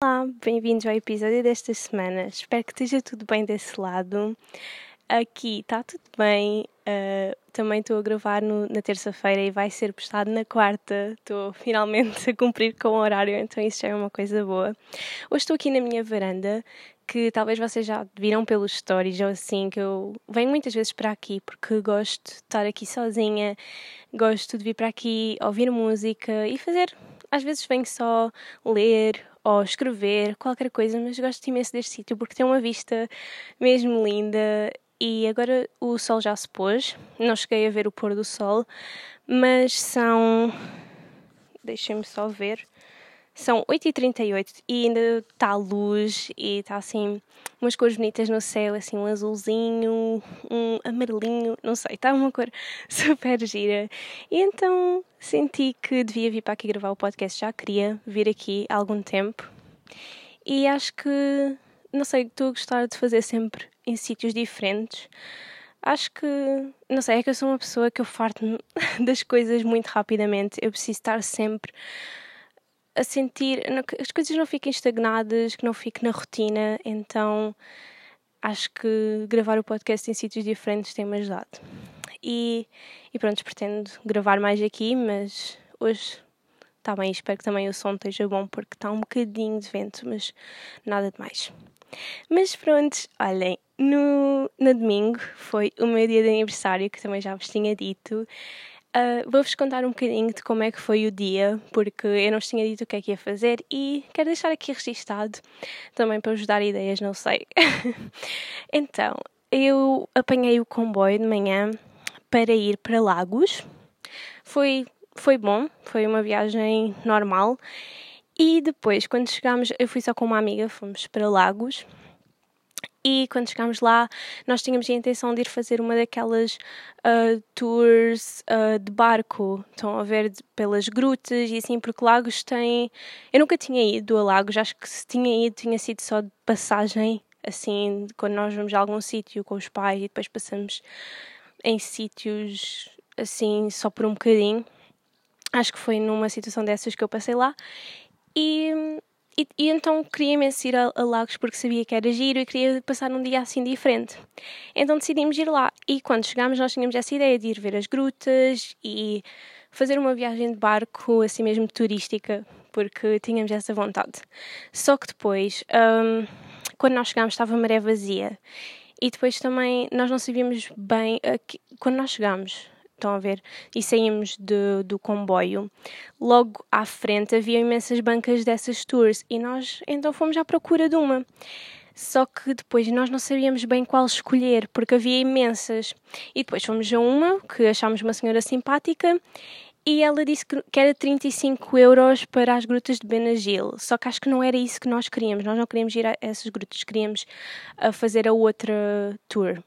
Olá, bem-vindos ao episódio desta semana. Espero que esteja tudo bem desse lado. Aqui está tudo bem. Uh, também estou a gravar no, na terça-feira e vai ser postado na quarta. Estou finalmente a cumprir com o horário, então isso já é uma coisa boa. Hoje estou aqui na minha varanda, que talvez vocês já viram pelos stories ou assim, que eu venho muitas vezes para aqui porque gosto de estar aqui sozinha, gosto de vir para aqui ouvir música e fazer. Às vezes venho só ler ou escrever, qualquer coisa, mas gosto imenso deste sítio porque tem uma vista mesmo linda e agora o sol já se pôs. Não cheguei a ver o pôr do sol, mas são. Deixem-me só ver. São 8h38 e ainda está luz e está assim umas cores bonitas no céu, assim um azulzinho, um amarelinho, não sei, está uma cor super gira. E então senti que devia vir para aqui gravar o podcast, já queria vir aqui há algum tempo. E acho que, não sei, estou a gostar de fazer sempre em sítios diferentes. Acho que, não sei, é que eu sou uma pessoa que eu farto das coisas muito rapidamente. Eu preciso estar sempre a sentir que as coisas não fiquem estagnadas, que não fique na rotina. Então acho que gravar o podcast em sítios diferentes tem-me ajudado. E, e pronto, pretendo gravar mais aqui, mas hoje está bem. Espero que também o som esteja bom porque está um bocadinho de vento, mas nada de mais. Mas pronto, olhem, no, no domingo foi o meu dia de aniversário, que também já vos tinha dito. Uh, Vou-vos contar um bocadinho de como é que foi o dia, porque eu não vos tinha dito o que é que ia fazer e quero deixar aqui registado também para vos dar ideias, não sei. então, eu apanhei o comboio de manhã para ir para Lagos. Foi, foi bom, foi uma viagem normal. E depois, quando chegámos, eu fui só com uma amiga, fomos para Lagos e quando chegámos lá, nós tínhamos a intenção de ir fazer uma daquelas uh, tours uh, de barco. Estão a ver pelas grutas e assim, porque Lagos tem. Eu nunca tinha ido a Lagos, acho que se tinha ido, tinha sido só de passagem, assim, quando nós vamos a algum sítio com os pais e depois passamos em sítios assim, só por um bocadinho. Acho que foi numa situação dessas que eu passei lá. E e, e, então queria imenso ir a, a, Lagos porque sabia que era giro e queria passar um dia assim diferente. Então decidimos ir lá. E quando chegámos, nós tínhamos essa ideia de ir ver as grutas e fazer uma viagem de barco, assim mesmo turística, porque tínhamos essa vontade. Só que depois, um, quando nós chegámos, estava a maré vazia. E depois também nós não sabíamos bem. Uh, quando nós chegámos, Estão a ver? E saímos de, do comboio. Logo à frente havia imensas bancas dessas tours e nós então fomos à procura de uma. Só que depois nós não sabíamos bem qual escolher, porque havia imensas. E depois fomos a uma, que achámos uma senhora simpática, e ela disse que era 35 euros para as grutas de Benagil. Só que acho que não era isso que nós queríamos. Nós não queríamos ir a essas grutas, queríamos fazer a outra tour.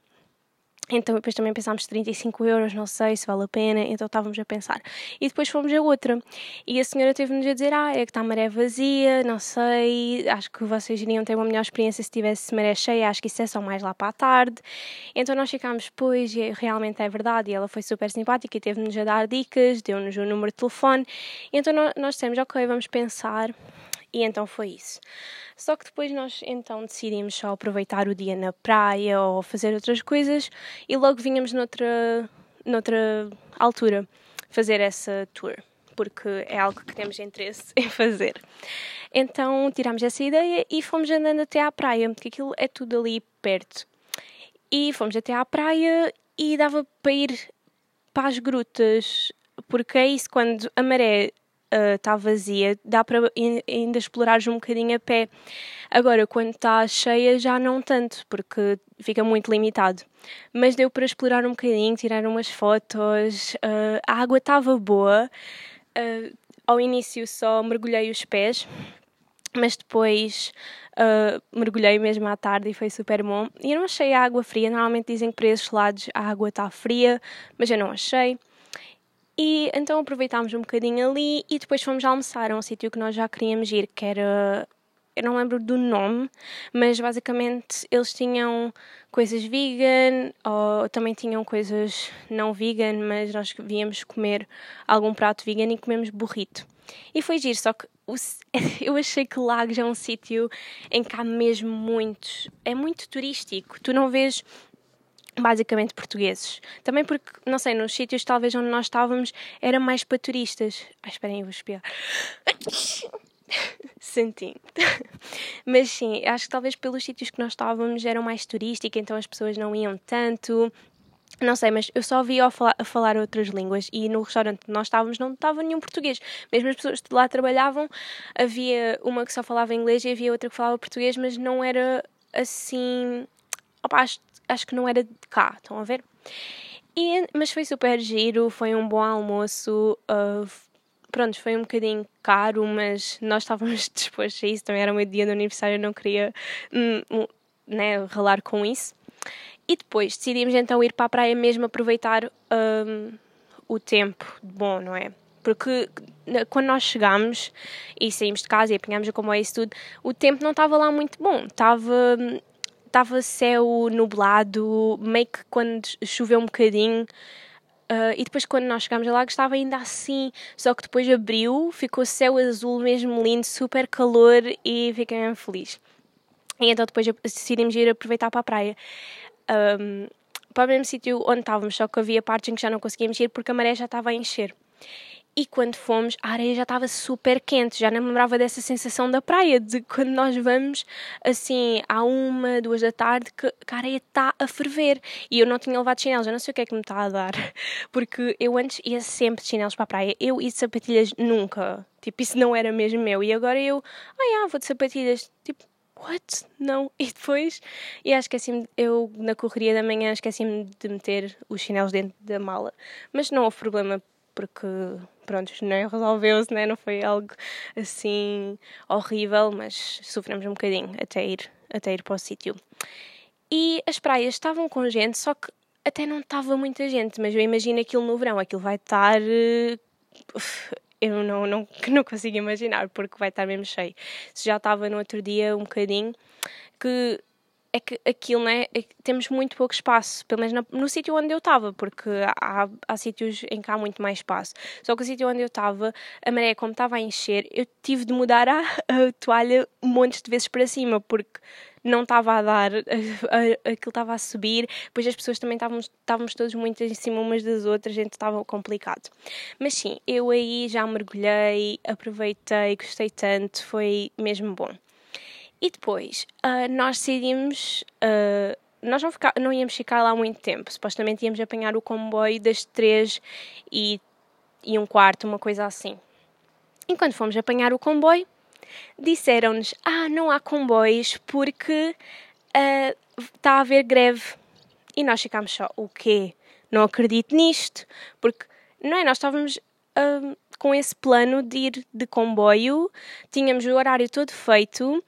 Então depois também pensámos 35 euros, não sei se vale a pena, então estávamos a pensar. E depois fomos a outra. E a senhora teve-nos a dizer, ah, é que está a maré vazia, não sei, acho que vocês iriam ter uma melhor experiência se tivesse maré cheia, acho que isso é só mais lá para a tarde. Então nós ficámos, pois, e realmente é verdade, e ela foi super simpática e teve-nos a dar dicas, deu-nos o número de telefone. Então nós dissemos, ok, vamos pensar. E então foi isso. Só que depois nós então decidimos só aproveitar o dia na praia ou fazer outras coisas e logo vinhamos noutra, noutra altura fazer essa tour, porque é algo que temos interesse em fazer. Então tirámos essa ideia e fomos andando até à praia, porque aquilo é tudo ali perto. E fomos até à praia e dava para ir para as grutas, porque é isso, quando a maré está uh, vazia, dá para ainda explorar um bocadinho a pé. Agora, quando está cheia, já não tanto, porque fica muito limitado. Mas deu para explorar um bocadinho, tirar umas fotos. Uh, a água estava boa. Uh, ao início só mergulhei os pés, mas depois uh, mergulhei mesmo à tarde e foi super bom. E eu não achei a água fria. Normalmente dizem que para esses lados a água está fria, mas eu não achei. E então aproveitámos um bocadinho ali e depois fomos almoçar a um sítio que nós já queríamos ir, que era. Eu não lembro do nome, mas basicamente eles tinham coisas vegan ou também tinham coisas não vegan, mas nós víamos comer algum prato vegan e comemos burrito. E foi giro, só que eu achei que Lagos é um sítio em que há mesmo muitos. É muito turístico. Tu não vês basicamente portugueses. Também porque, não sei, nos sítios talvez onde nós estávamos era mais para turistas. Ai, esperem, eu vou espiar. Senti. Mas sim, acho que talvez pelos sítios que nós estávamos eram mais turísticos, então as pessoas não iam tanto. Não sei, mas eu só ouvi a falar, falar outras línguas e no restaurante onde nós estávamos não estava nenhum português. Mesmo as pessoas que lá trabalhavam, havia uma que só falava inglês e havia outra que falava português, mas não era assim. Opa, acho, acho que não era de cá, estão a ver? E, mas foi super giro, foi um bom almoço. Uh, pronto, foi um bocadinho caro, mas nós estávamos dispostos a isso. Também era o meu dia de aniversário, eu não queria um, né, ralar com isso. E depois decidimos então ir para a praia mesmo aproveitar um, o tempo bom, não é? Porque quando nós chegámos e saímos de casa e apanhámos a comboio e tudo, o tempo não estava lá muito bom. Estava, estava céu nublado, meio que quando choveu um bocadinho. Uh, e depois, quando nós chegámos lá, estava ainda assim. Só que depois abriu, ficou céu azul mesmo lindo, super calor e fiquei feliz. E então depois decidimos ir aproveitar para a praia um, para o mesmo sítio onde estávamos, só que havia partes em que já não conseguíamos ir porque a maré já estava a encher. E quando fomos, a areia já estava super quente, já não me lembrava dessa sensação da praia, de quando nós vamos assim à uma, duas da tarde, que, que a areia está a ferver. E eu não tinha levado chinelos, eu não sei o que é que me está a dar, porque eu antes ia sempre de chinelos para a praia, eu de sapatilhas nunca. Tipo, isso não era mesmo meu. E agora eu, ah, vou de sapatilhas. Tipo, what? Não. E depois, e acho que assim, eu na correria da manhã esqueci-me de meter os chinelos dentro da mala. Mas não houve problema porque, pronto, não é, resolveu-se, né? não foi algo assim horrível, mas sofremos um bocadinho até ir, até ir para o sítio. E as praias estavam com gente, só que até não estava muita gente, mas eu imagino aquilo no verão, aquilo vai estar uh, eu não, não, não consigo imaginar, porque vai estar mesmo cheio. Se já estava no outro dia um bocadinho, que é que aquilo, né? É temos muito pouco espaço, pelo menos no, no sítio onde eu estava, porque há, há sítios em que há muito mais espaço. Só que o sítio onde eu estava, a maré, como estava a encher, eu tive de mudar a, a toalha montes de vezes para cima, porque não estava a dar, aquilo estava a subir, depois as pessoas também estávamos, estávamos todos muito em cima umas das outras, gente estava complicado. Mas sim, eu aí já mergulhei, aproveitei, gostei tanto, foi mesmo bom. E depois, uh, nós decidimos. Uh, nós não, ficar, não íamos ficar lá muito tempo. Supostamente íamos apanhar o comboio das três e, e um quarto, uma coisa assim. E quando fomos apanhar o comboio, disseram-nos: Ah, não há comboios porque está uh, a haver greve. E nós ficámos só: O quê? Não acredito nisto. Porque, não é? Nós estávamos uh, com esse plano de ir de comboio, tínhamos o horário todo feito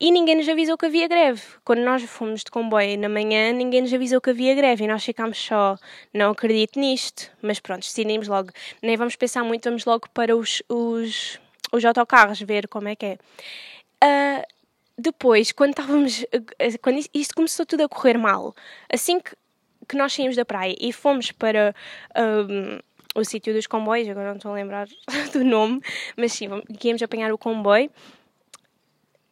e ninguém nos avisou que havia greve. Quando nós fomos de comboio na manhã, ninguém nos avisou que havia greve e nós ficámos só, não acredito nisto. Mas pronto, decidimos logo, nem vamos pensar muito, vamos logo para os, os, os autocarros ver como é que é. Uh, depois, quando estávamos. Quando isto começou tudo a correr mal, assim que, que nós saímos da praia e fomos para. Um, o sítio dos comboios, agora não estou a lembrar do nome, mas sim, íamos apanhar o comboio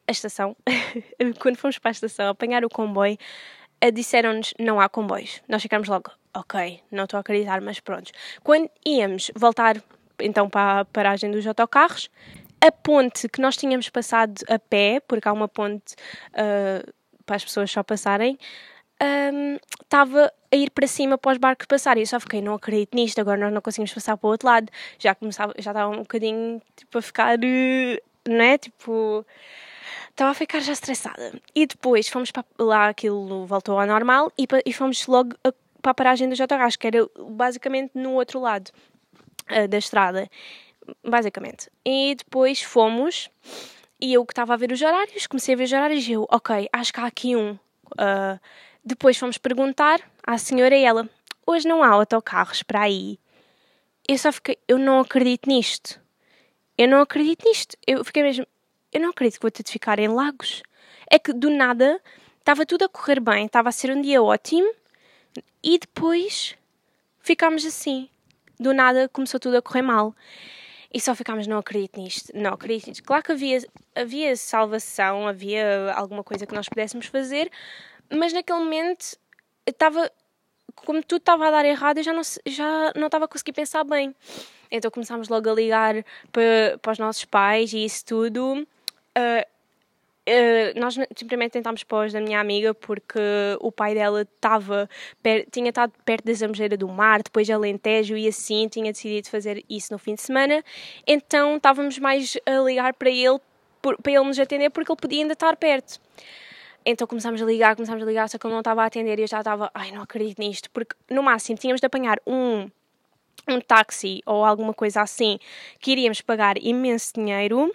a estação, quando fomos para a estação apanhar o comboio, eh, disseram-nos não há comboios. Nós ficámos logo, ok, não estou a acreditar, mas pronto. Quando íamos voltar então para a paragem dos autocarros, a ponte que nós tínhamos passado a pé, porque há uma ponte uh, para as pessoas só passarem, um, estava a ir para cima para os barcos passarem. Eu só fiquei, não acredito nisto, agora nós não conseguimos passar para o outro lado. Já começava, já estava um bocadinho tipo, a ficar, não é? Tipo, Estava a ficar já estressada. E depois fomos para lá, aquilo voltou ao normal e, e fomos logo a, para a paragem do Jotogás, que era basicamente no outro lado uh, da estrada. Basicamente. E depois fomos e eu que estava a ver os horários, comecei a ver os horários e eu, ok, acho que há aqui um. Uh, depois fomos perguntar à senhora e ela, hoje não há autocarros para aí. Eu só fiquei, eu não acredito nisto. Eu não acredito nisto. Eu fiquei mesmo, eu não acredito que vou ter de ficar em Lagos. É que do nada estava tudo a correr bem, estava a ser um dia ótimo e depois ficámos assim. Do nada começou tudo a correr mal. e só ficámos, não acredito nisto, não acredito nisto. Claro que havia, havia salvação, havia alguma coisa que nós pudéssemos fazer, mas naquele momento estava, como tudo estava a dar errado, eu já não, já não estava a conseguir pensar bem. Então começámos logo a ligar para, para os nossos pais e isso tudo. Uh, Uh, nós simplesmente tentámos pôr da minha amiga porque o pai dela estava tinha estado perto da Zambujeira do Mar, depois de Alentejo e assim tinha decidido fazer isso no fim de semana. Então estávamos mais a ligar para ele, para ele nos atender porque ele podia ainda estar perto. Então começámos a ligar, começámos a ligar, só que ele não estava a atender e eu já estava, ai, não acredito nisto, porque no máximo tínhamos de apanhar um, um táxi ou alguma coisa assim que iríamos pagar imenso dinheiro,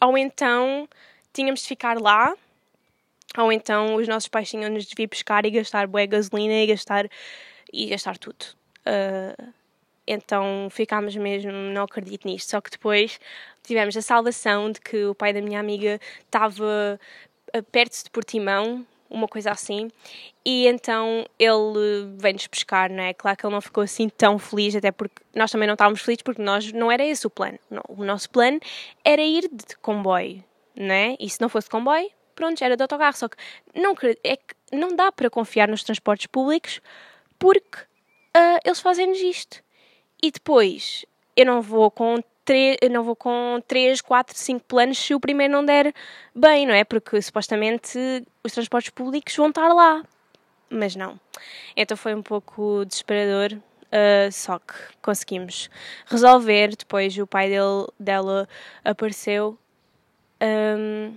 ou então tínhamos de ficar lá, ou então os nossos pais tinham-nos de vir pescar e gastar bué gasolina e gastar, e gastar tudo. Uh, então ficámos mesmo, não acredito nisto. Só que depois tivemos a salvação de que o pai da minha amiga estava perto de Portimão, uma coisa assim, e então ele vem-nos pescar, não é? Claro que ele não ficou assim tão feliz, até porque nós também não estávamos felizes, porque nós não era esse o plano. Não, o nosso plano era ir de comboio né? E se não fosse comboio, pronto, era de autocarro. Só que não, é que não dá para confiar nos transportes públicos porque uh, eles fazem-nos isto. E depois, eu não vou com eu não vou com 3, 4, 5 planos se o primeiro não der bem, não é? Porque supostamente os transportes públicos vão estar lá. Mas não. Então foi um pouco desesperador. Uh, só que conseguimos resolver. Depois o pai dele, dela apareceu um,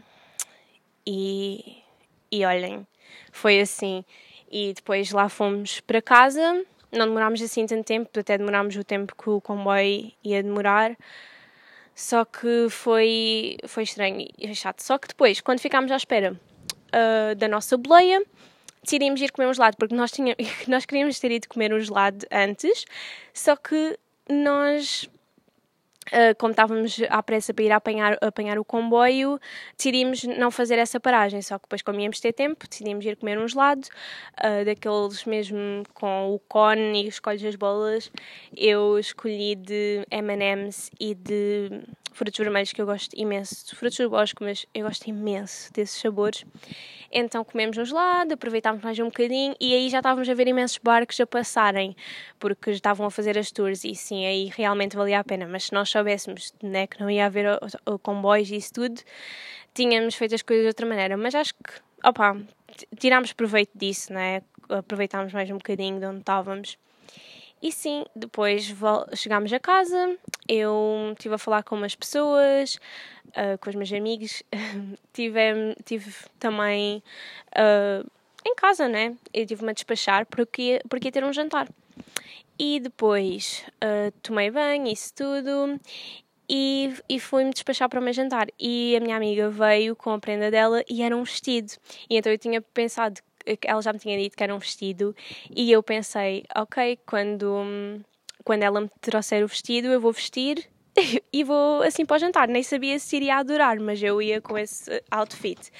e, e olhem, foi assim. E depois lá fomos para casa, não demorámos assim tanto tempo, até demorámos o tempo que o comboio ia demorar. Só que foi, foi estranho e chato. Só que depois, quando ficámos à espera uh, da nossa boleia, decidimos ir comer um gelado, porque nós, tínhamos, nós queríamos ter ido comer um gelado antes, só que nós Uh, como estávamos à pressa para ir apanhar, apanhar o comboio, decidimos não fazer essa paragem. Só que depois, como íamos ter tempo, decidimos ir comer um gelado, uh, daqueles mesmo com o cone e escolhes as bolas. Eu escolhi de MMs e de frutos vermelhos, que eu gosto imenso. De frutos do bosque, mas eu gosto imenso desses sabores. Então comemos um gelado, aproveitámos mais um bocadinho e aí já estávamos a ver imensos barcos a passarem, porque estavam a fazer as tours e sim, aí realmente valia a pena. Mas se nós soubéssemos né, que não ia haver o, o comboios e isso tudo, tínhamos feito as coisas de outra maneira. Mas acho que, opa, tirámos proveito disso, né? aproveitámos mais um bocadinho de onde estávamos. E sim, depois chegámos a casa, eu estive a falar com umas pessoas, uh, com os meus amigos, tive, tive também uh, em casa, né? Eu tive-me a despachar porque, porque ia ter um jantar. E depois uh, tomei banho, isso tudo, e, e fui-me despachar para o meu jantar. E a minha amiga veio com a prenda dela e era um vestido. E então eu tinha pensado ela já me tinha dito que era um vestido e eu pensei, ok, quando, quando ela me trouxer o vestido, eu vou vestir e vou assim para o jantar. Nem sabia se iria adorar, mas eu ia com esse outfit.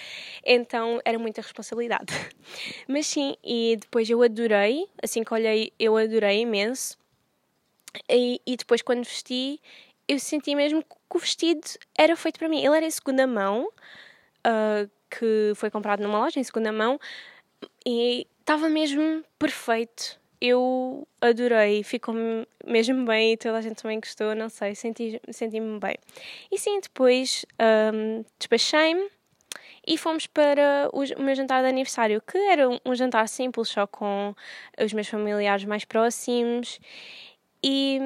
Então era muita responsabilidade. Mas sim, e depois eu adorei, assim que olhei, eu adorei imenso. E, e depois quando vesti, eu senti mesmo que o vestido era feito para mim. Ele era em segunda mão, uh, que foi comprado numa loja em segunda mão, e estava mesmo perfeito. Eu adorei, ficou mesmo bem e toda a gente também gostou, não sei, senti-me senti bem. E sim, depois um, despachei-me e fomos para o meu jantar de aniversário, que era um jantar simples, só com os meus familiares mais próximos. E,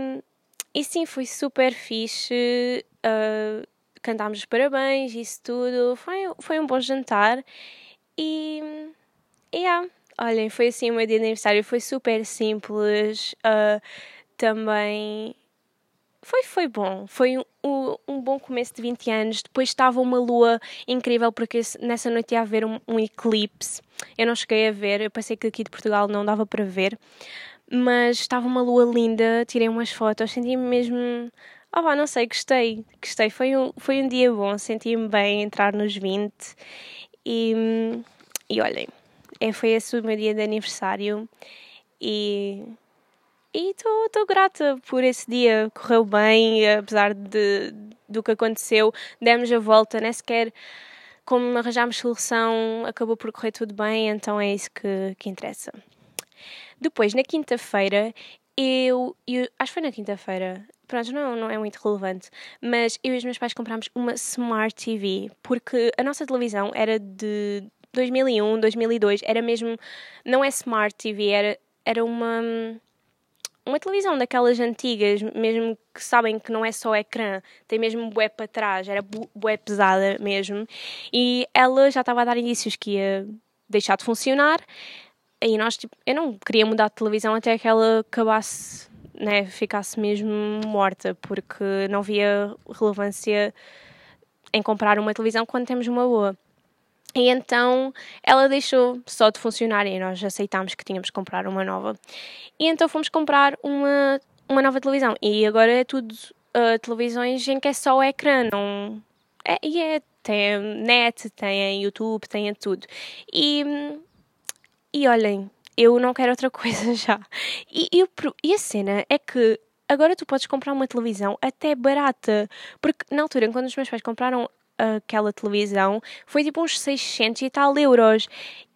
e sim, foi super fixe. Uh, cantámos os parabéns, isso tudo. Foi, foi um bom jantar. E yeah, olhem, foi assim o meu dia de aniversário, foi super simples, uh, também foi, foi bom, foi um, um, bom começo de 20 anos. Depois estava uma lua incrível, porque nessa noite ia haver um, um, eclipse. Eu não cheguei a ver, eu pensei que aqui de Portugal não dava para ver, mas estava uma lua linda. Tirei umas fotos, senti-me mesmo. Ah, não sei, gostei, gostei. Foi um, foi um dia bom, senti-me bem entrar nos 20 e, e olhem, foi esse o meu dia de aniversário e, e estou grata por esse dia. Correu bem, apesar de, do que aconteceu. Demos a volta, nem sequer como arranjámos solução, acabou por correr tudo bem, então é isso que, que interessa. Depois, na quinta-feira, eu, eu, Acho que foi na quinta-feira. Pronto, não, não é muito relevante. Mas eu e os meus pais comprámos uma Smart TV, porque a nossa televisão era de 2001, 2002, era mesmo. Não é Smart TV, era, era uma uma televisão daquelas antigas, mesmo que sabem que não é só ecrã, tem mesmo bué para trás, era bué pesada mesmo, e ela já estava a dar indícios que ia deixar de funcionar, e nós, tipo, eu não queria mudar de televisão até que ela acabasse, né, ficasse mesmo morta, porque não via relevância em comprar uma televisão quando temos uma boa. E então ela deixou só de funcionar e nós aceitámos que tínhamos que comprar uma nova. E então fomos comprar uma, uma nova televisão. E agora é tudo uh, televisões em que é só o ecrã, não. É, e é, tem net, tem YouTube, tem tudo. E, e olhem, eu não quero outra coisa já. E, e, e a cena é que agora tu podes comprar uma televisão até barata. Porque na altura, quando os meus pais compraram aquela televisão foi tipo uns 600 e tal euros.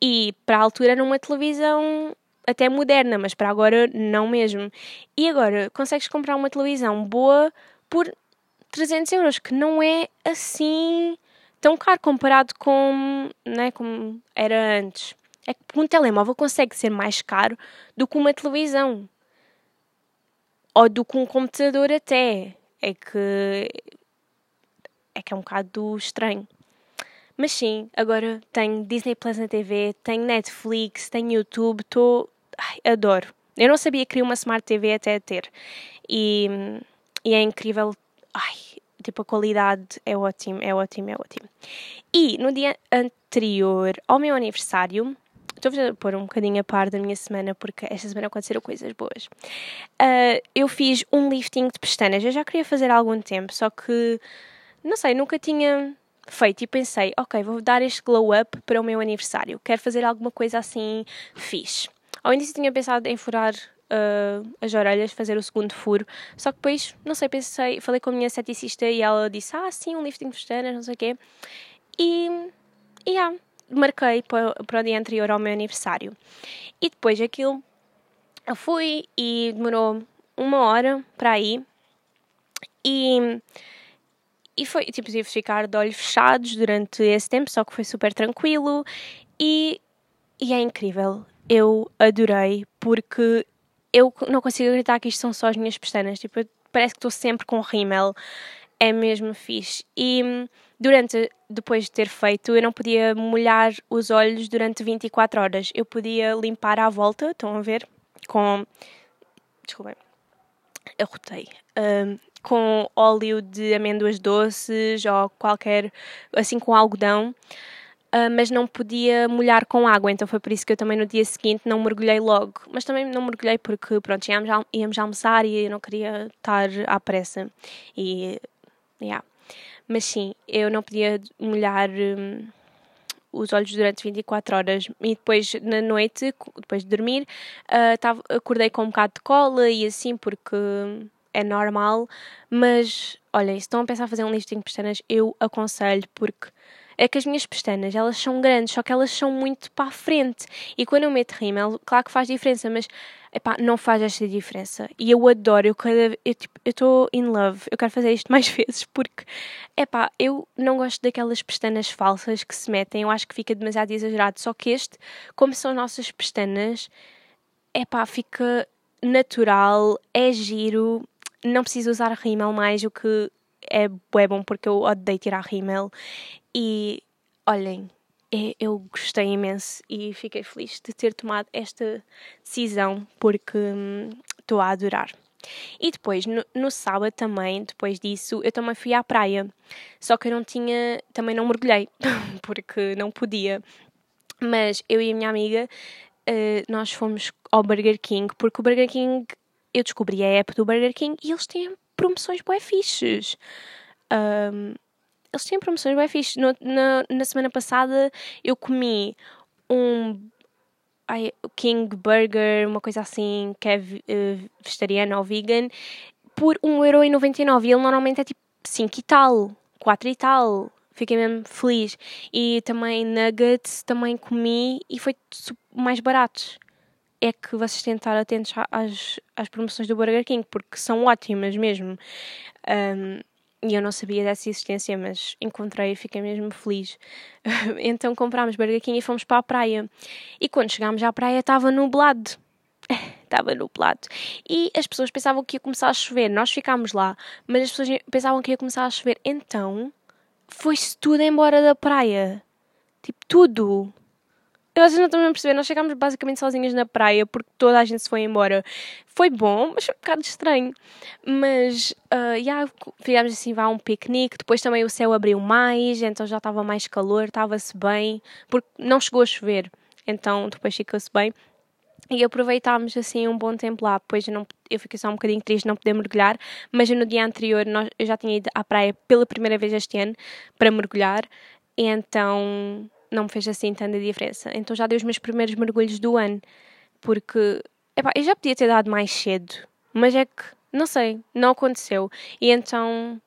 E para a altura era uma televisão até moderna, mas para agora não mesmo. E agora consegues comprar uma televisão boa por 300 euros, que não é assim tão caro comparado com, né, como era antes. É que um telemóvel consegue ser mais caro do que uma televisão. Ou do que um computador até. É que é que é um bocado estranho. Mas sim, agora tenho Disney Plus na TV, tenho Netflix, tenho YouTube, estou. Adoro. Eu não sabia que queria uma Smart TV até ter. E, e é incrível. Ai, tipo, a qualidade é ótimo, é ótimo, é ótimo. E no dia anterior ao meu aniversário, estou a pôr um bocadinho a par da minha semana, porque esta semana aconteceram coisas boas. Uh, eu fiz um lifting de pestanas. Eu já queria fazer há algum tempo, só que não sei, nunca tinha feito e pensei, ok, vou dar este glow up para o meu aniversário. Quero fazer alguma coisa assim fixe. Ao início tinha pensado em furar uh, as orelhas, fazer o segundo furo, só que depois, não sei, pensei, falei com a minha ceticista e ela disse, ah, sim, um lifting de não sei o quê. E, e yeah, marquei para, para o dia anterior ao meu aniversário. E depois aquilo, eu fui e demorou uma hora para ir. E e foi, tipo, tive de ficar de olhos fechados durante esse tempo, só que foi super tranquilo e, e é incrível. Eu adorei porque eu não consigo acreditar que isto são só as minhas pestanas. Tipo, parece que estou sempre com rímel. É mesmo fixe. E durante, depois de ter feito, eu não podia molhar os olhos durante 24 horas. Eu podia limpar à volta, estão a ver? Com. Desculpem. Eu rotei. Um, com óleo de amêndoas doces ou qualquer, assim com algodão, uh, mas não podia molhar com água, então foi por isso que eu também no dia seguinte não mergulhei logo. Mas também não mergulhei porque, pronto, íamos, íamos almoçar e eu não queria estar à pressa. E, yeah. Mas sim, eu não podia molhar. Um, os olhos durante 24 horas e depois na noite, depois de dormir, uh, tava, acordei com um bocado de cola e assim porque é normal, mas olhem, se estão a pensar fazer um lifting de pestanas, eu aconselho porque é que as minhas pestanas, elas são grandes, só que elas são muito para a frente. E quando eu meto rímel, claro que faz diferença, mas epá, não faz esta diferença. E eu adoro, eu eu tipo, estou in love, eu quero fazer isto mais vezes porque epá, eu não gosto daquelas pestanas falsas que se metem, eu acho que fica demasiado exagerado. Só que este, como são nossas pestanas, epá, fica natural, é giro, não preciso usar rímel mais, o que é, é bom porque eu odeio tirar rímel. E olhem, é, eu gostei imenso e fiquei feliz de ter tomado esta decisão porque estou hum, a adorar. E depois, no, no, sábado também, depois disso, eu também fui à praia. Só que eu não tinha, também não mergulhei, porque não podia. Mas eu e a minha amiga, uh, nós fomos ao Burger King, porque o Burger King eu descobri a app do Burger King e eles têm promoções bué fixes. Um, eles têm promoções bué fixes. No, na, na semana passada eu comi um... ai, King Burger, uma coisa assim, que é uh, vegetariano ou vegan, por 1,99€ e ele normalmente é tipo 5 e tal, 4 e tal. Fiquei mesmo feliz. E também nuggets também comi e foi mais baratos. É que vocês têm de estar atentos às, às promoções do Burger King, porque são ótimas mesmo. Um, e eu não sabia dessa existência, mas encontrei e fiquei mesmo feliz. então comprámos Burger King e fomos para a praia. E quando chegámos à praia estava nublado. Estava nublado. E as pessoas pensavam que ia começar a chover. Nós ficámos lá, mas as pessoas pensavam que ia começar a chover. Então foi-se tudo embora da praia. Tipo, tudo. Vocês não estão a perceber, nós chegámos basicamente sozinhas na praia porque toda a gente se foi embora. Foi bom, mas foi um bocado estranho. Mas, uh, yeah, fizemos assim, vá um piquenique. Depois também o céu abriu mais, então já estava mais calor, estava-se bem, porque não chegou a chover. Então depois ficou-se bem. E aproveitámos assim um bom tempo lá. Depois eu, não, eu fiquei só um bocadinho triste não poder mergulhar, mas no dia anterior nós, eu já tinha ido à praia pela primeira vez este ano para mergulhar. Então não me fez assim tanta diferença. Então já dei os meus primeiros mergulhos do ano, porque epá, eu já podia ter dado mais cedo, mas é que, não sei, não aconteceu. E então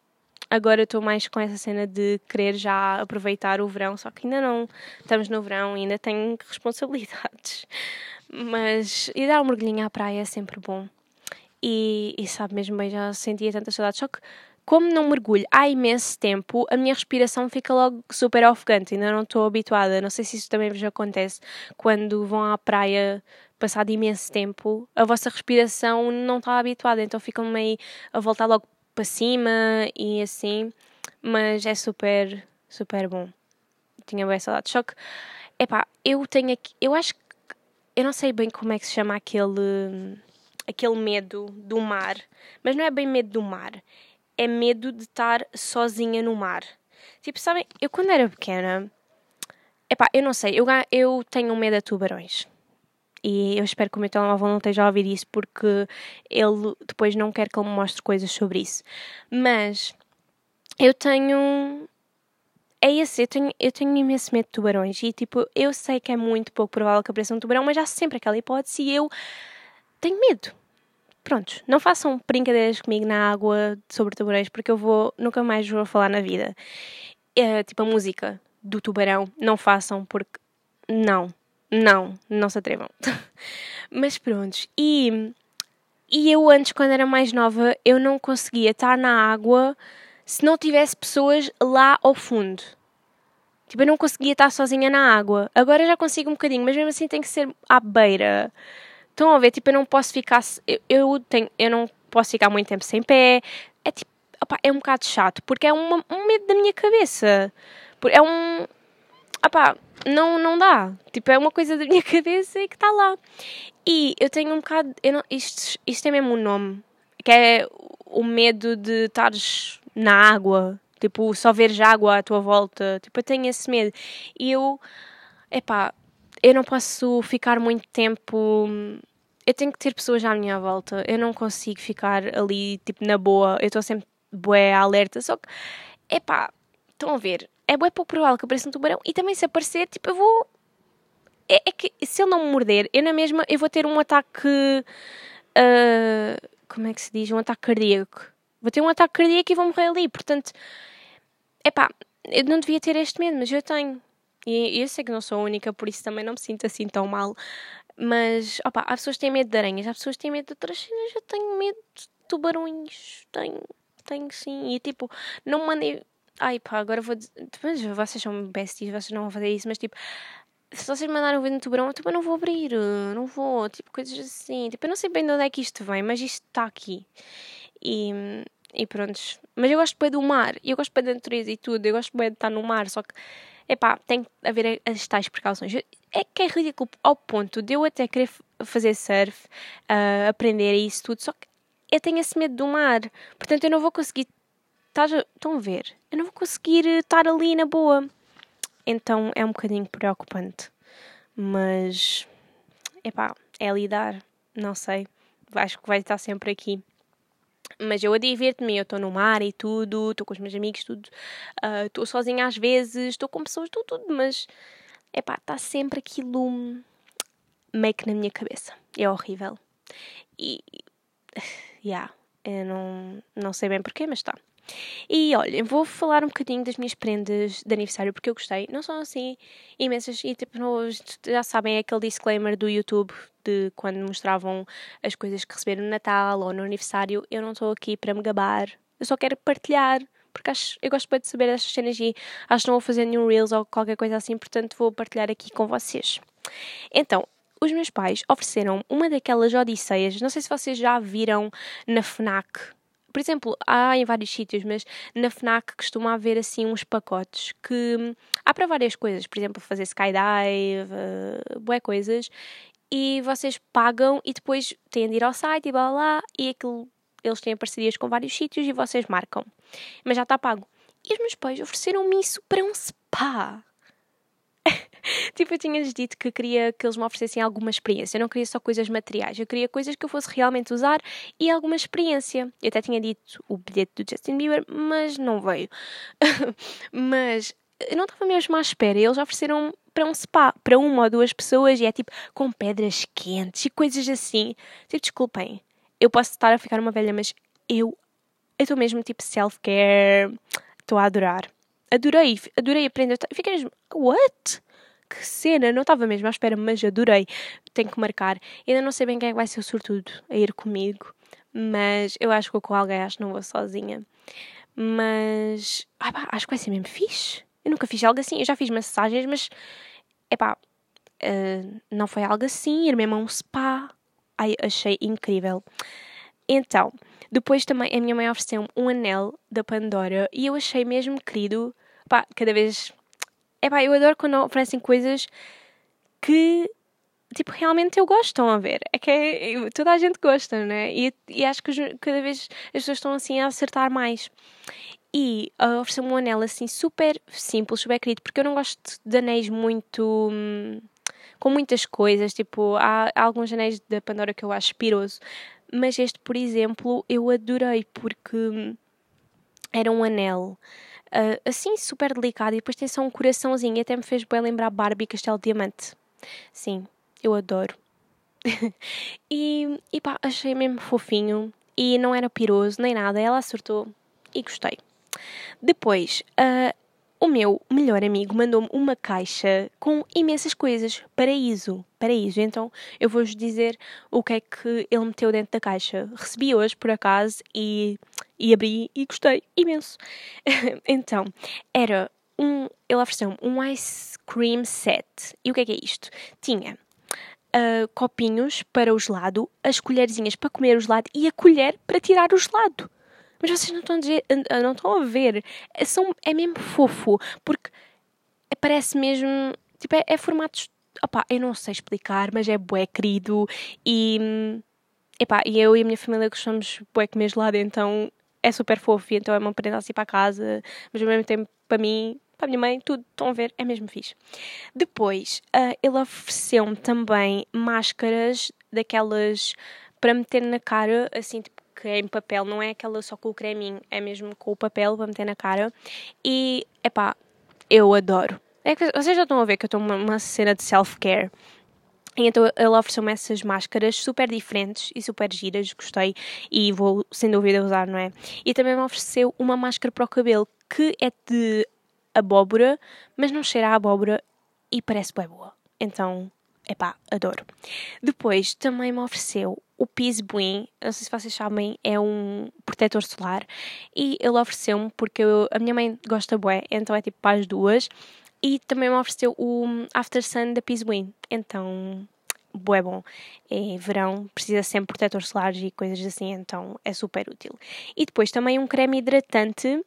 agora estou mais com essa cena de querer já aproveitar o verão, só que ainda não estamos no verão e ainda tenho responsabilidades. Mas ir dar um mergulhinho à praia é sempre bom. E, e sabe mesmo bem, já sentia tanta saudade. Só que como não mergulho há imenso tempo, a minha respiração fica logo super ofegante, ainda não estou habituada. Não sei se isso também vos acontece quando vão à praia passado imenso tempo, a vossa respiração não está habituada, então ficam meio a voltar logo para cima e assim, mas é super, super bom. Tinha boa saudade. Só que, epá, eu tenho aqui, eu acho que, eu não sei bem como é que se chama aquele, aquele medo do mar, mas não é bem medo do mar é medo de estar sozinha no mar. Tipo, sabem, eu quando era pequena, epá, eu não sei, eu, eu tenho medo a tubarões. E eu espero que o meu telemóvel não esteja a ouvir isso porque ele depois não quer que ele me mostre coisas sobre isso. Mas eu tenho. É esse, eu tenho, eu tenho imenso medo de tubarões. E tipo, eu sei que é muito pouco provável que apareça um tubarão, mas há sempre aquela hipótese e eu tenho medo prontos, não façam brincadeiras comigo na água sobre tubarões, porque eu vou, nunca mais vou falar na vida. É, tipo a música do tubarão, não façam, porque não, não, não se atrevam. Mas prontos, e, e eu antes, quando era mais nova, eu não conseguia estar na água se não tivesse pessoas lá ao fundo. Tipo, eu não conseguia estar sozinha na água. Agora já consigo um bocadinho, mas mesmo assim tem que ser à beira. Estão a ver? Tipo, eu não posso ficar. Eu, eu, tenho, eu não posso ficar muito tempo sem pé. É tipo. Opa, é um bocado chato, porque é uma, um medo da minha cabeça. É um. Opa, não, não dá. Tipo, é uma coisa da minha cabeça e que está lá. E eu tenho um bocado. Eu não, isto, isto tem mesmo um nome. Que é o medo de estares na água. Tipo, só veres água à tua volta. Tipo, eu tenho esse medo. E eu. Epá, eu não posso ficar muito tempo. Eu tenho que ter pessoas à minha volta. Eu não consigo ficar ali, tipo, na boa. Eu estou sempre bué alerta. Só que, epá, estão a ver? É bué pouco provável que apareça um tubarão. E também se aparecer, tipo, eu vou... É, é que se ele não me morder, eu na mesma, eu vou ter um ataque... Uh, como é que se diz? Um ataque cardíaco. Vou ter um ataque cardíaco e vou morrer ali. Portanto, epá, eu não devia ter este medo, mas eu tenho. E eu sei que não sou a única, por isso também não me sinto assim tão mal. Mas, opa, há pessoas que têm medo de aranhas, há pessoas que têm medo de outras cenas. Eu tenho medo de tubarões. Tenho, tenho sim. E tipo, não mandei. Ai pá, agora vou. Depois vocês são besties, vocês não vão fazer isso, mas tipo. Se vocês mandarem um vídeo no tubarão, eu também não vou abrir, não vou, tipo, coisas assim. Tipo, eu não sei bem de onde é que isto vem, mas isto está aqui. E, e pronto. Mas eu gosto bem do mar, eu gosto bem da natureza e tudo, eu gosto bem de estar no mar, só que epá, tem que haver as tais precauções. É que é ridículo ao ponto de eu até querer fazer surf, uh, aprender isso tudo, só que eu tenho esse medo do mar, portanto eu não vou conseguir. Estão a ver? Eu não vou conseguir estar ali na boa. Então é um bocadinho preocupante. Mas, epá, é lidar. Não sei. Acho que vai estar sempre aqui. Mas eu a divirto-me, eu estou no mar e tudo, estou com os meus amigos, tudo. Ah, estou uh, sozinha às vezes, estou com pessoas, estou tudo, mas. Epá, está sempre aquilo. make na minha cabeça. É horrível. E. Yeah, eu não, não sei bem porquê, mas está. E olhem, vou falar um bocadinho das minhas prendas de aniversário porque eu gostei. Não são assim imensas e tipo, já sabem, é aquele disclaimer do YouTube de quando mostravam as coisas que receberam no Natal ou no aniversário. Eu não estou aqui para me gabar, eu só quero partilhar. Porque acho, eu gosto bem de saber estas cenas e acho que não vou fazer nenhum Reels ou qualquer coisa assim, portanto vou partilhar aqui com vocês. Então, os meus pais ofereceram uma daquelas odisseias, não sei se vocês já viram na FNAC, por exemplo, há em vários sítios, mas na FNAC costuma haver assim uns pacotes que hum, há para várias coisas, por exemplo, fazer skydive, uh, coisas, e vocês pagam e depois têm de ir ao site e blá blá, e aquilo, eles têm parcerias com vários sítios e vocês marcam. Mas já está pago. E os meus pais ofereceram-me isso para um spa. tipo, eu tinha-lhes dito que queria que eles me oferecessem alguma experiência. Eu não queria só coisas materiais. Eu queria coisas que eu fosse realmente usar e alguma experiência. Eu até tinha dito o bilhete do Justin Bieber, mas não veio. mas eu não estava mesmo à espera. Eles ofereceram para um spa, para uma ou duas pessoas e é tipo com pedras quentes e coisas assim. Tipo, desculpem. Eu posso estar a ficar uma velha, mas eu estou mesmo tipo self-care. Estou a adorar. Adorei, adorei aprender. Fiquei mesmo, what? que cena, não estava mesmo à espera, mas adorei. Tenho que marcar. Ainda não sei bem quem é vai ser o sortudo a ir comigo, mas eu acho que vou com alguém, acho que não vou sozinha. Mas ah, pá, acho que vai ser mesmo fixe. Eu nunca fiz algo assim, eu já fiz massagens, mas é pá, uh, não foi algo assim, ir mesmo a um spa. Ai, achei incrível. Então, depois também a minha mãe ofereceu um anel da Pandora e eu achei mesmo querido. Pá, cada vez é pá, eu adoro quando oferecem coisas que tipo, realmente eu gosto, estão a ver. É que é, toda a gente gosta, né? E, e acho que cada vez as pessoas estão assim a acertar mais. E uh, ofereceu-me um anel assim super simples, super querido, porque eu não gosto de anéis muito. Hum, com muitas coisas, tipo, há, há, alguns anéis da Pandora que eu acho piroso, mas este, por exemplo, eu adorei porque hum, era um anel uh, assim super delicado e depois tem só um coraçãozinho. E até me fez bem lembrar Barbie Castelo Diamante. Sim, eu adoro. e, e pá, achei mesmo fofinho e não era piroso nem nada. Ela acertou e gostei. Depois, uh, o meu melhor amigo mandou-me uma caixa com imensas coisas. Paraíso. Paraíso. Então eu vou-vos dizer o que é que ele meteu dentro da caixa. Recebi hoje, por acaso, e, e abri e gostei imenso. então, era um. Ele ofereceu-me um ice cream set. E o que é que é isto? Tinha Uh, copinhos para o gelado, as colherzinhas para comer o gelado e a colher para tirar o gelado. Mas vocês não estão a, dizer, não estão a ver. É, são, é mesmo fofo. Porque parece mesmo. Tipo, é, é formatos. Opá, eu não sei explicar, mas é bué querido. E. Epá, e eu e a minha família gostamos bué comer gelado, então é super fofo. E então é uma prenda assim para casa. Mas ao mesmo tempo, para mim, para a minha mãe, tudo, estão a ver, é mesmo fixe. Depois, uh, ele ofereceu-me também máscaras daquelas para meter na cara, assim, tipo, que é em papel, não é aquela só com o creminho, é mesmo com o papel para meter na cara. E, epá, eu adoro. É que vocês já estão a ver que eu estou numa cena de self-care. Então ele ofereceu-me essas máscaras super diferentes e super giras, gostei e vou sem dúvida usar, não é? E também me ofereceu uma máscara para o cabelo que é de abóbora, mas não cheira a abóbora e parece bem boa. Então, epá, adoro. Depois também me ofereceu o Peace Buin, não sei se vocês sabem, é um protetor solar e ele ofereceu-me porque eu, a minha mãe gosta bué, então é tipo para as duas e também me ofereceu o After Sun da Peace Buin, então bué bom. É verão, precisa sempre protetor solar e coisas assim, então é super útil. E depois também um creme hidratante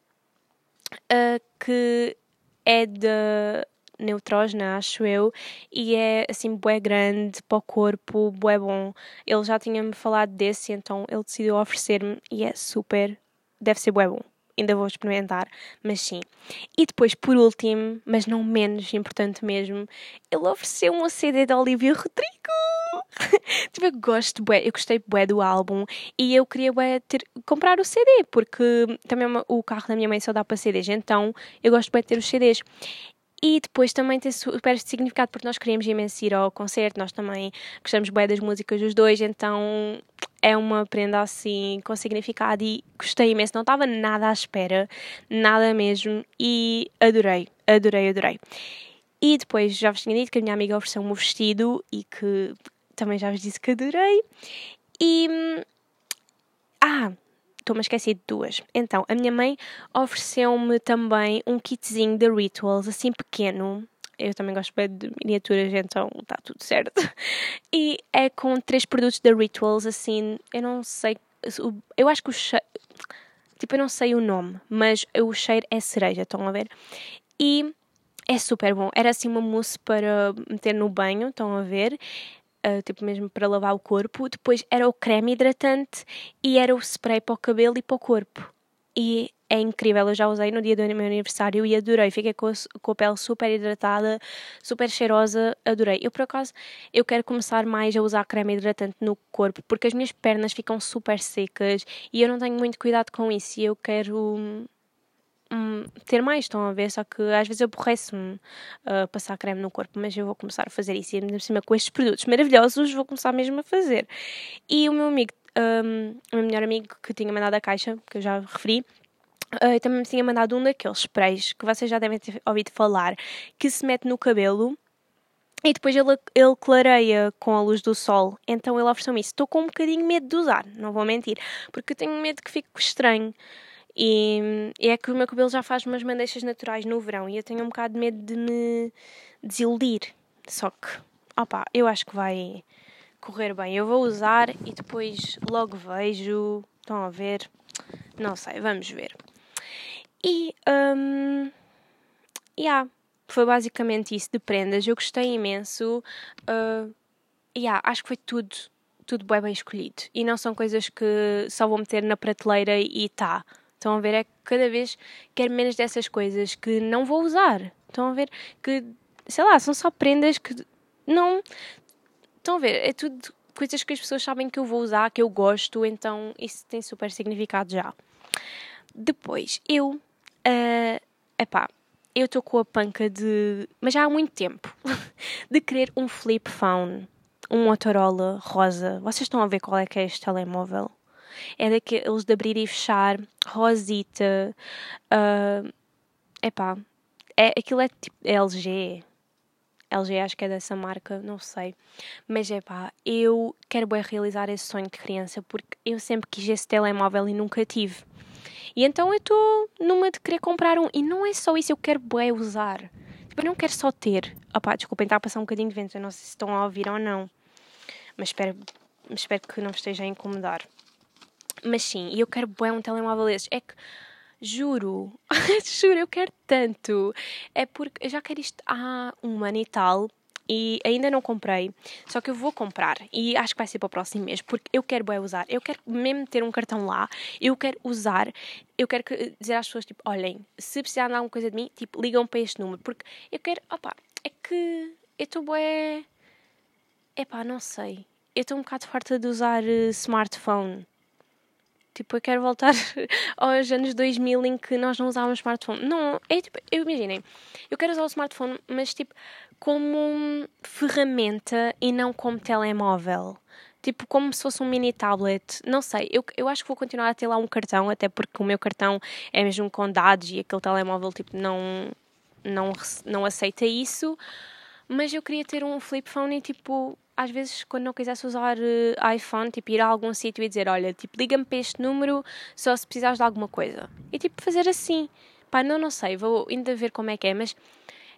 uh, que é de neutrógena, acho eu, e é assim, bué grande para o corpo, bué bom. Ele já tinha-me falado desse, então ele decidiu oferecer-me e é super, deve ser bué bom. Ainda vou experimentar, mas sim. E depois, por último, mas não menos importante mesmo, ele ofereceu um CD da Olivia Rodrigo. tipo, eu gosto bué, eu gostei bué do álbum e eu queria bué ter, comprar o CD, porque também o carro da minha mãe só dá para CDs, então eu gosto bué de ter os CDs. E depois também tem super significado porque nós queríamos imenso ir ao concerto, nós também gostamos bem das músicas dos dois, então é uma prenda assim com significado e gostei imenso. Não estava nada à espera, nada mesmo, e adorei, adorei, adorei. E depois já vos tinha dito que a minha amiga ofereceu-me um vestido e que também já vos disse que adorei. E. Ah, estou-me a esquecer de duas. Então, a minha mãe ofereceu-me também um kitzinho de rituals, assim pequeno. Eu também gosto bem de miniaturas, então está tudo certo. E é com três produtos da Rituals, assim, eu não sei. Eu acho que o cheiro. Tipo, eu não sei o nome, mas o cheiro é cereja, estão a ver? E é super bom. Era assim uma mousse para meter no banho, estão a ver? Uh, tipo mesmo para lavar o corpo. Depois era o creme hidratante e era o spray para o cabelo e para o corpo. E é incrível, eu já usei no dia do meu aniversário e adorei. Fiquei com a, com a pele super hidratada, super cheirosa, adorei. Eu, por acaso, eu quero começar mais a usar creme hidratante no corpo, porque as minhas pernas ficam super secas e eu não tenho muito cuidado com isso e eu quero Hum, ter mais, estão a ver? Só que às vezes aborrece-me uh, passar creme no corpo, mas eu vou começar a fazer isso e ainda por cima com estes produtos maravilhosos vou começar mesmo a fazer. E o meu amigo, um, o meu melhor amigo que tinha mandado a caixa, que eu já referi, uh, também me tinha mandado um daqueles sprays que vocês já devem ter ouvido falar, que se mete no cabelo e depois ele, ele clareia com a luz do sol. Então ele ofereceu-me isso. Estou com um bocadinho medo de usar, não vou mentir, porque tenho medo que fique estranho. E, é que o meu cabelo já faz umas mandeixas naturais no verão e eu tenho um bocado de medo de me desiludir. Só que, opá, eu acho que vai correr bem. Eu vou usar e depois logo vejo. Estão a ver? Não sei, vamos ver. E, um, yeah, foi basicamente isso de prendas. Eu gostei imenso. Uh, yeah, acho que foi tudo, tudo bem, bem escolhido. E não são coisas que só vou meter na prateleira e tá Estão a ver? É que cada vez quero menos dessas coisas que não vou usar. Estão a ver? Que, sei lá, são só prendas que não. Estão a ver? É tudo coisas que as pessoas sabem que eu vou usar, que eu gosto, então isso tem super significado já. Depois, eu. Uh, epá, eu estou com a panca de. Mas já há muito tempo. de querer um flip phone. Um Motorola rosa. Vocês estão a ver qual é que é este telemóvel? É daqueles de abrir e fechar, rosita, uh, epá, é, aquilo é tipo é LG, LG acho que é dessa marca, não sei. Mas é pá, eu quero bem realizar esse sonho de criança porque eu sempre quis esse telemóvel e nunca tive. E então eu estou numa de querer comprar um. E não é só isso, eu quero bem usar. Tipo, eu não quero só ter. Opá, desculpem, está a passar um bocadinho de vento, eu não sei se estão a ouvir ou não. Mas espero, espero que não esteja a incomodar. Mas sim, eu quero bem um telemóvel desses. É que, juro, juro, eu quero tanto. É porque eu já quero isto há um ano e tal e ainda não comprei, só que eu vou comprar e acho que vai ser para o próximo mês porque eu quero bem usar, eu quero mesmo ter um cartão lá, eu quero usar, eu quero que, dizer às pessoas tipo, olhem, se precisarem de alguma coisa de mim, tipo, ligam para este número, porque eu quero, opa, é que eu estou bem, epá, não sei, eu estou um bocado farta de usar uh, smartphone. Tipo, eu quero voltar aos anos 2000 em que nós não usávamos smartphone. Não, é tipo, eu imaginem, eu quero usar o smartphone, mas tipo, como ferramenta e não como telemóvel. Tipo, como se fosse um mini tablet. Não sei, eu, eu acho que vou continuar a ter lá um cartão, até porque o meu cartão é mesmo com dados e aquele telemóvel, tipo, não, não, não aceita isso. Mas eu queria ter um flip phone e, tipo, às vezes, quando não quisesse usar uh, iPhone, tipo, ir a algum sítio e dizer: Olha, tipo, liga-me para este número só se precisares de alguma coisa. E, tipo, fazer assim. Pá, não, não sei, vou ainda ver como é que é, mas.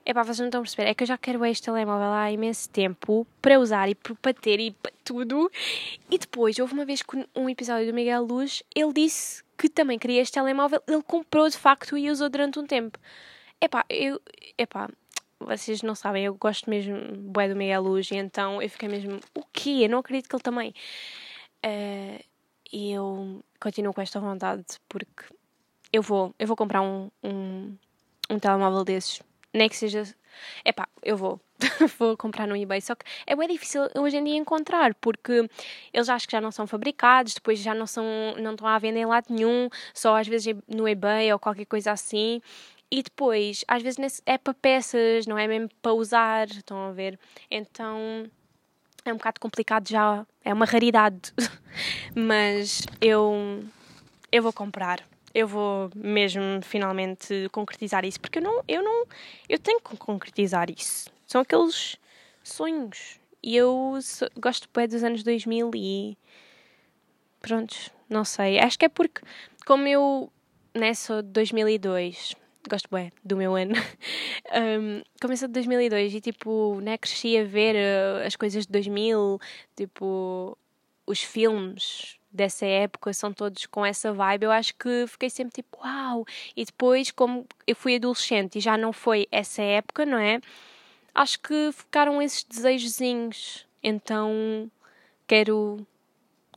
É pá, vocês não estão a perceber. É que eu já quero este telemóvel há imenso tempo para usar e para ter e para tudo. E depois, houve uma vez que um episódio do Miguel Luz, ele disse que também queria este telemóvel. Ele comprou de facto e usou durante um tempo. É pá, eu. É pá, vocês não sabem, eu gosto mesmo bué do Miguel Luz, e então eu fiquei mesmo, o quê? Eu não acredito que ele também. Uh, e eu continuo com esta vontade porque eu vou, eu vou comprar um, um, um telemóvel desses, nem que seja. Epá, eu vou. vou comprar no eBay. Só que é bem difícil hoje em dia encontrar, porque eles acho que já não são fabricados, depois já não são, não estão à venda em lado nenhum, só às vezes no eBay ou qualquer coisa assim. E depois, às vezes é para peças, não é mesmo para usar, estão a ver? Então é um bocado complicado já, é uma raridade, mas eu, eu vou comprar. Eu vou mesmo finalmente concretizar isso, porque eu não, eu não, eu tenho que concretizar isso. São aqueles sonhos. E eu sou, gosto bem dos anos 2000 e pronto, não sei. Acho que é porque, como eu né, sou de 2002, gosto bem do meu ano, um, começou de 2002 e tipo, né, cresci a ver uh, as coisas de 2000, tipo, os filmes dessa época são todos com essa vibe, eu acho que fiquei sempre tipo, uau! E depois, como eu fui adolescente e já não foi essa época, não é? Acho que ficaram esses desejozinhos. Então, quero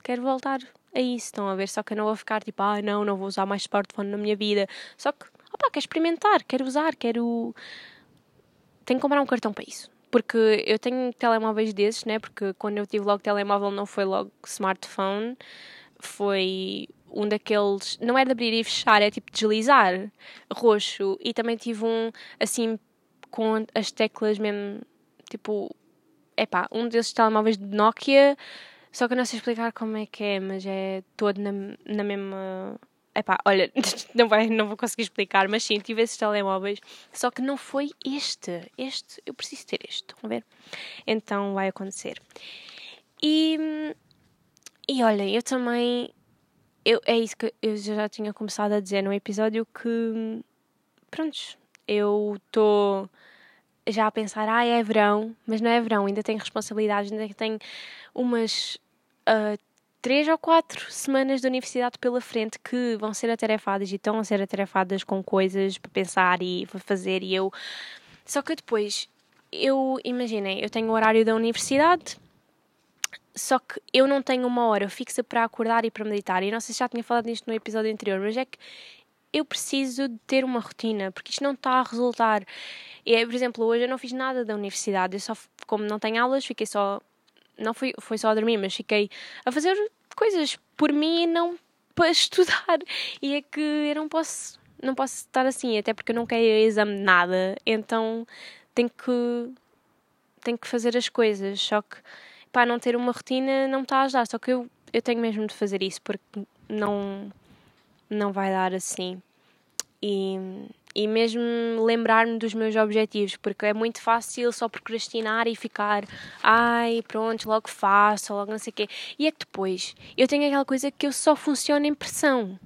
quero voltar a isso, estão a ver? Só que eu não vou ficar tipo, ah, não, não vou usar mais smartphone na minha vida. Só que opá, quero experimentar, quero usar, quero. Tenho que comprar um cartão para isso. Porque eu tenho telemóveis desses, né? Porque quando eu tive logo telemóvel não foi logo smartphone, foi um daqueles. Não é de abrir e fechar, é tipo deslizar, roxo. E também tive um assim com as teclas mesmo, tipo. Epá, um desses telemóveis de Nokia, só que eu não sei explicar como é que é, mas é todo na, na mesma Epá, olha, não, vai, não vou conseguir explicar, mas sim, tive esses telemóveis. Só que não foi este. Este, eu preciso ter este, estão a ver? Então vai acontecer. E, e olha, eu também. Eu, é isso que eu já tinha começado a dizer no episódio que. Prontos, eu estou já a pensar, ah, é verão, mas não é verão, ainda tenho responsabilidades, ainda tenho umas. Uh, três ou quatro semanas de universidade pela frente que vão ser atarefadas e estão a ser atarefadas com coisas para pensar e para fazer e eu só que depois eu imaginem eu tenho o horário da universidade só que eu não tenho uma hora fixa para acordar e para meditar e não sei se já tinha falado nisto no episódio anterior mas é que eu preciso de ter uma rotina porque isto não está a resultar. E por exemplo hoje eu não fiz nada da universidade eu só como não tenho aulas fiquei só não fui, foi só a dormir, mas fiquei a fazer coisas por mim e não para estudar. E é que eu não posso, não posso estar assim, até porque eu não quero exame de nada, então tenho que, tenho que fazer as coisas. Só que para não ter uma rotina não está a ajudar. Só que eu, eu tenho mesmo de fazer isso porque não, não vai dar assim. E e mesmo lembrar-me dos meus objetivos, porque é muito fácil só procrastinar e ficar, ai, pronto, logo faço, logo não sei o quê. E é que depois eu tenho aquela coisa que eu só funciono em pressão.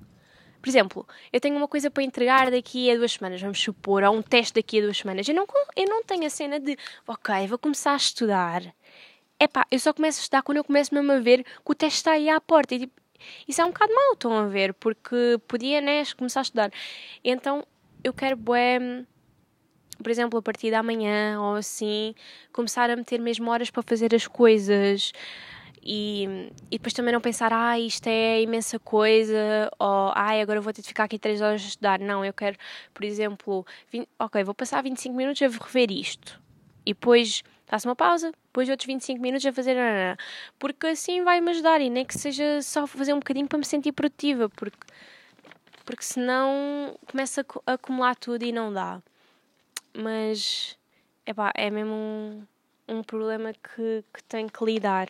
Por exemplo, eu tenho uma coisa para entregar daqui a duas semanas, vamos supor, ou um teste daqui a duas semanas. Eu não, eu não tenho a cena de, ok, vou começar a estudar. É pá, eu só começo a estudar quando eu começo mesmo a ver que o teste está aí à porta. E, tipo, isso é um bocado mau, estão a ver, porque podia, né, começar a estudar. Então, eu quero bué, por exemplo, a partir da manhã ou assim, começar a meter mesmo horas para fazer as coisas. E, e depois também não pensar, ah, isto é imensa coisa, ou ai, agora vou ter de ficar aqui 3 horas a estudar. Não, eu quero, por exemplo, 20, ok, vou passar 25 minutos a rever isto. E depois faço uma pausa, depois outros 25 minutos a fazer. Porque assim vai-me ajudar e nem que seja só fazer um bocadinho para me sentir produtiva, porque porque senão começa a acumular tudo e não dá. Mas epá, é mesmo um, um problema que, que tenho que lidar.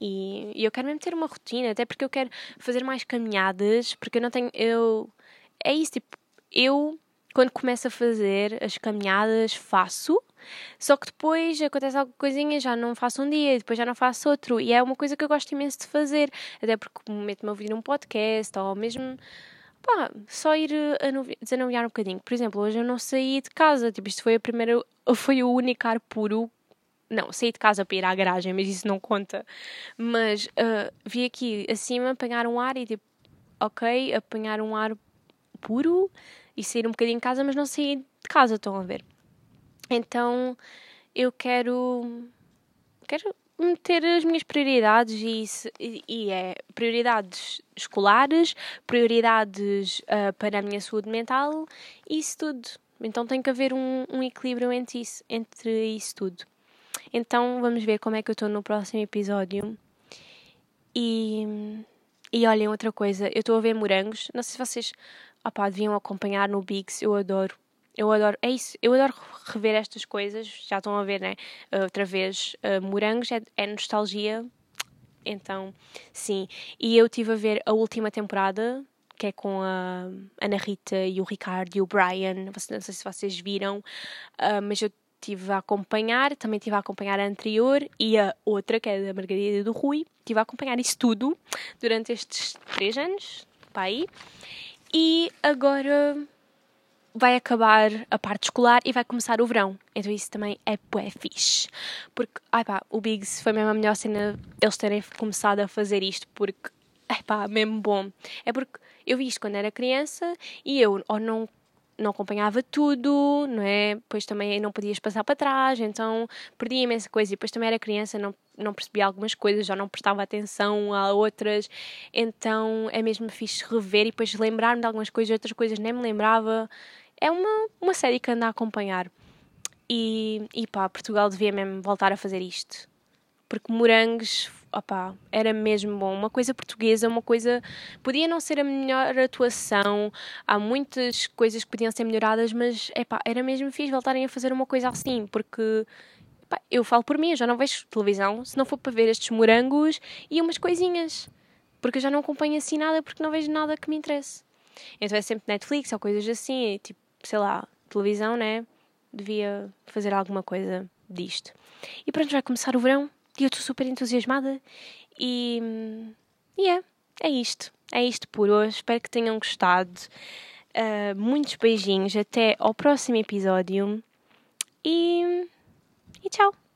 E, e, eu quero mesmo ter uma rotina, até porque eu quero fazer mais caminhadas, porque eu não tenho. Eu, é isso, tipo, eu quando começo a fazer as caminhadas faço, só que depois acontece alguma coisinha, já não faço um dia, depois já não faço outro, e é uma coisa que eu gosto imenso de fazer, até porque meto-me a ouvir um podcast ou mesmo pá, só ir eh, desanuviar um bocadinho. Por exemplo, hoje eu não saí de casa, tipo, isto foi a primeira, foi o único ar puro. Não, saí de casa para ir à garagem, mas isso não conta. Mas uh, vi aqui acima apanhar um ar e tipo, ok, apanhar um ar puro e sair um bocadinho de casa, mas não sair de casa, estão a ver? Então eu quero. Quero meter as minhas prioridades e, e, e é prioridades escolares, prioridades uh, para a minha saúde mental isso tudo. Então tem que haver um, um equilíbrio entre isso, entre isso tudo. Então vamos ver como é que eu estou no próximo episódio. E, e olhem outra coisa, eu estou a ver morangos. Não sei se vocês opá, deviam acompanhar no Bigs, eu adoro eu adoro, é isso, eu adoro rever estas coisas, já estão a ver, né? Outra vez, uh, morangos é, é nostalgia, então, sim. E eu estive a ver a última temporada, que é com a Ana Rita e o Ricardo e o Brian, não sei se vocês viram, uh, mas eu estive a acompanhar, também estive a acompanhar a anterior e a outra, que é da Margarida e do Rui, estive a acompanhar isso tudo durante estes três anos, pá, aí. E agora vai acabar a parte escolar e vai começar o verão. Então isso também é bué fixe. Porque, ai pá, o Biggs foi mesmo a melhor cena eles terem começado a fazer isto, porque, ai pá, mesmo bom. É porque eu vi isto quando era criança e eu ou não não acompanhava tudo, não é? Depois também não podias passar para trás, então perdia imensa coisa. E depois também era criança, não, não percebia algumas coisas, já não prestava atenção a outras. Então é mesmo fixe rever e depois lembrar-me de algumas coisas, outras coisas nem me lembrava. É uma, uma série que ando a acompanhar. E, e pá, Portugal devia mesmo voltar a fazer isto. Porque Morangos opá, era mesmo bom. Uma coisa portuguesa, uma coisa. Podia não ser a melhor atuação, há muitas coisas que podiam ser melhoradas, mas epá, era mesmo fixe voltarem a fazer uma coisa assim, porque. Epá, eu falo por mim, eu já não vejo televisão se não for para ver estes morangos e umas coisinhas. Porque eu já não acompanho assim nada porque não vejo nada que me interesse. Então é sempre Netflix ou coisas assim, tipo, sei lá, televisão, né? Devia fazer alguma coisa disto. E pronto, vai começar o verão. E eu estou super entusiasmada. E, e yeah, é, é isto. É isto por hoje. Espero que tenham gostado. Uh, muitos beijinhos. Até ao próximo episódio. E, e tchau.